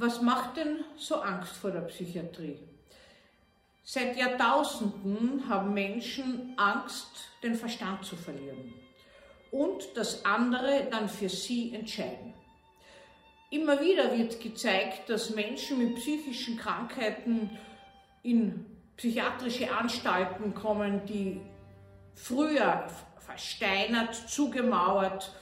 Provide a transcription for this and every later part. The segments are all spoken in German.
Was macht denn so Angst vor der Psychiatrie? Seit Jahrtausenden haben Menschen Angst, den Verstand zu verlieren und dass andere dann für sie entscheiden. Immer wieder wird gezeigt, dass Menschen mit psychischen Krankheiten in psychiatrische Anstalten kommen, die früher versteinert, zugemauert,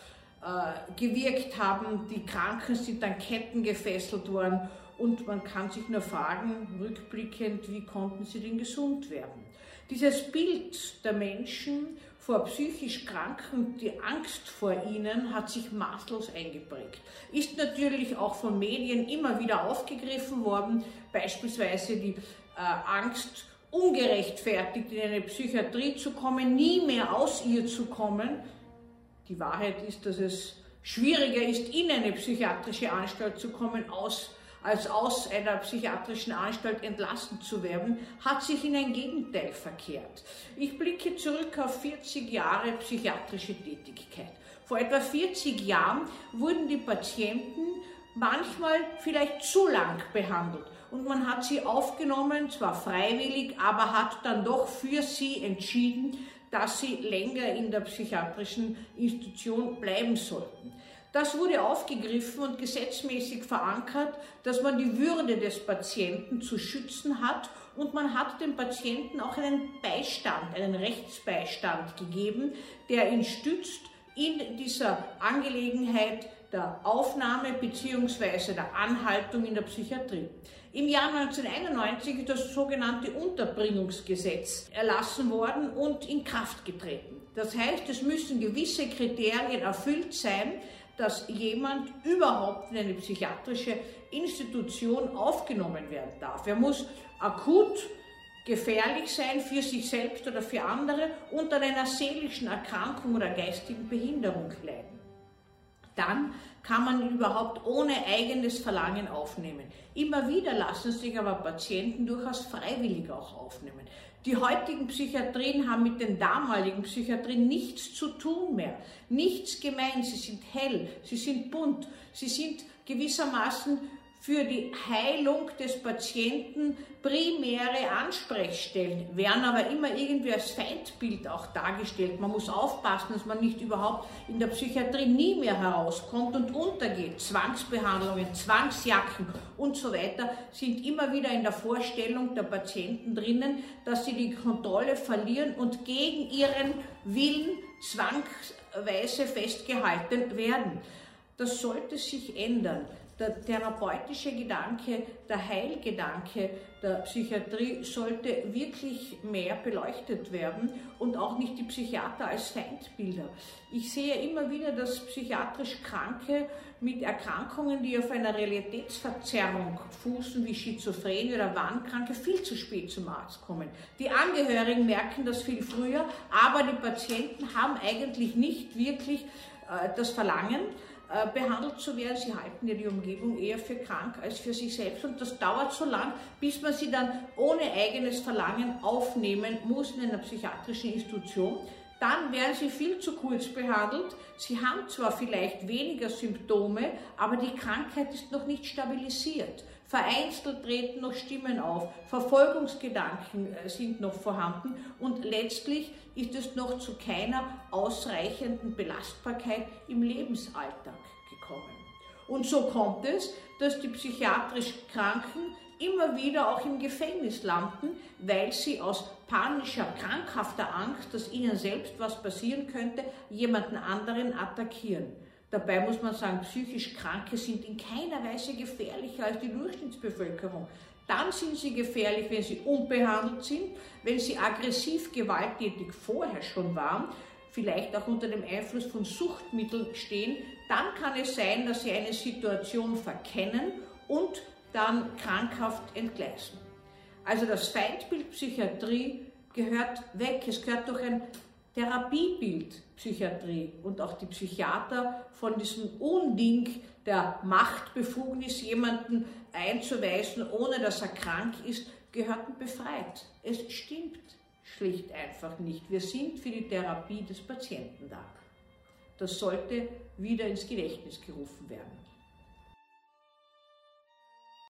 gewirkt haben. Die Kranken sind an Ketten gefesselt worden und man kann sich nur fragen, rückblickend, wie konnten sie denn gesund werden? Dieses Bild der Menschen vor psychisch Kranken, die Angst vor ihnen hat sich maßlos eingeprägt. Ist natürlich auch von Medien immer wieder aufgegriffen worden, beispielsweise die äh, Angst, ungerechtfertigt in eine Psychiatrie zu kommen, nie mehr aus ihr zu kommen, die Wahrheit ist, dass es schwieriger ist, in eine psychiatrische Anstalt zu kommen, aus, als aus einer psychiatrischen Anstalt entlassen zu werden, hat sich in ein Gegenteil verkehrt. Ich blicke zurück auf 40 Jahre psychiatrische Tätigkeit. Vor etwa 40 Jahren wurden die Patienten manchmal vielleicht zu lang behandelt und man hat sie aufgenommen, zwar freiwillig, aber hat dann doch für sie entschieden, dass sie länger in der psychiatrischen Institution bleiben sollten. Das wurde aufgegriffen und gesetzmäßig verankert, dass man die Würde des Patienten zu schützen hat und man hat dem Patienten auch einen Beistand, einen Rechtsbeistand gegeben, der ihn stützt in dieser Angelegenheit der Aufnahme bzw. der Anhaltung in der Psychiatrie. Im Jahr 1991 ist das sogenannte Unterbringungsgesetz erlassen worden und in Kraft getreten. Das heißt, es müssen gewisse Kriterien erfüllt sein, dass jemand überhaupt in eine psychiatrische Institution aufgenommen werden darf. Er muss akut gefährlich sein für sich selbst oder für andere und an einer seelischen Erkrankung oder geistigen Behinderung leiden dann kann man überhaupt ohne eigenes Verlangen aufnehmen. Immer wieder lassen sich aber Patienten durchaus freiwillig auch aufnehmen. Die heutigen Psychiatrien haben mit den damaligen Psychiatrien nichts zu tun mehr. Nichts gemein. Sie sind hell, sie sind bunt, sie sind gewissermaßen für die Heilung des Patienten primäre Ansprechstellen, werden aber immer irgendwie als Feindbild auch dargestellt. Man muss aufpassen, dass man nicht überhaupt in der Psychiatrie nie mehr herauskommt und untergeht. Zwangsbehandlungen, Zwangsjacken und so weiter sind immer wieder in der Vorstellung der Patienten drinnen, dass sie die Kontrolle verlieren und gegen ihren Willen zwangsweise festgehalten werden. Das sollte sich ändern der therapeutische Gedanke, der Heilgedanke der Psychiatrie sollte wirklich mehr beleuchtet werden und auch nicht die Psychiater als Feindbilder. Ich sehe immer wieder, dass psychiatrisch Kranke mit Erkrankungen, die auf einer Realitätsverzerrung fußen, wie Schizophrenie oder Wahnkranke, viel zu spät zum Arzt kommen. Die Angehörigen merken das viel früher, aber die Patienten haben eigentlich nicht wirklich äh, das Verlangen, behandelt zu werden. Sie halten die Umgebung eher für krank als für sich selbst und das dauert so lang, bis man sie dann ohne eigenes Verlangen aufnehmen muss in einer psychiatrischen Institution. Dann werden sie viel zu kurz behandelt. Sie haben zwar vielleicht weniger Symptome, aber die Krankheit ist noch nicht stabilisiert. Vereinzelt treten noch Stimmen auf, Verfolgungsgedanken äh, sind noch vorhanden und letztlich ist es noch zu keiner ausreichenden Belastbarkeit im Lebensalltag gekommen. Und so kommt es, dass die psychiatrisch Kranken immer wieder auch im Gefängnis landen, weil sie aus panischer, krankhafter Angst, dass ihnen selbst was passieren könnte, jemanden anderen attackieren. Dabei muss man sagen, psychisch Kranke sind in keiner Weise gefährlicher als die Durchschnittsbevölkerung. Dann sind sie gefährlich, wenn sie unbehandelt sind, wenn sie aggressiv gewalttätig vorher schon waren, vielleicht auch unter dem Einfluss von Suchtmitteln stehen. Dann kann es sein, dass sie eine Situation verkennen und dann krankhaft entgleisen. Also das Feindbild Psychiatrie gehört weg. Es gehört durch ein Therapiebild Psychiatrie und auch die Psychiater von diesem Unding der Machtbefugnis, jemanden einzuweisen, ohne dass er krank ist, gehörten befreit. Es stimmt schlicht einfach nicht. Wir sind für die Therapie des Patienten da. Das sollte wieder ins Gedächtnis gerufen werden.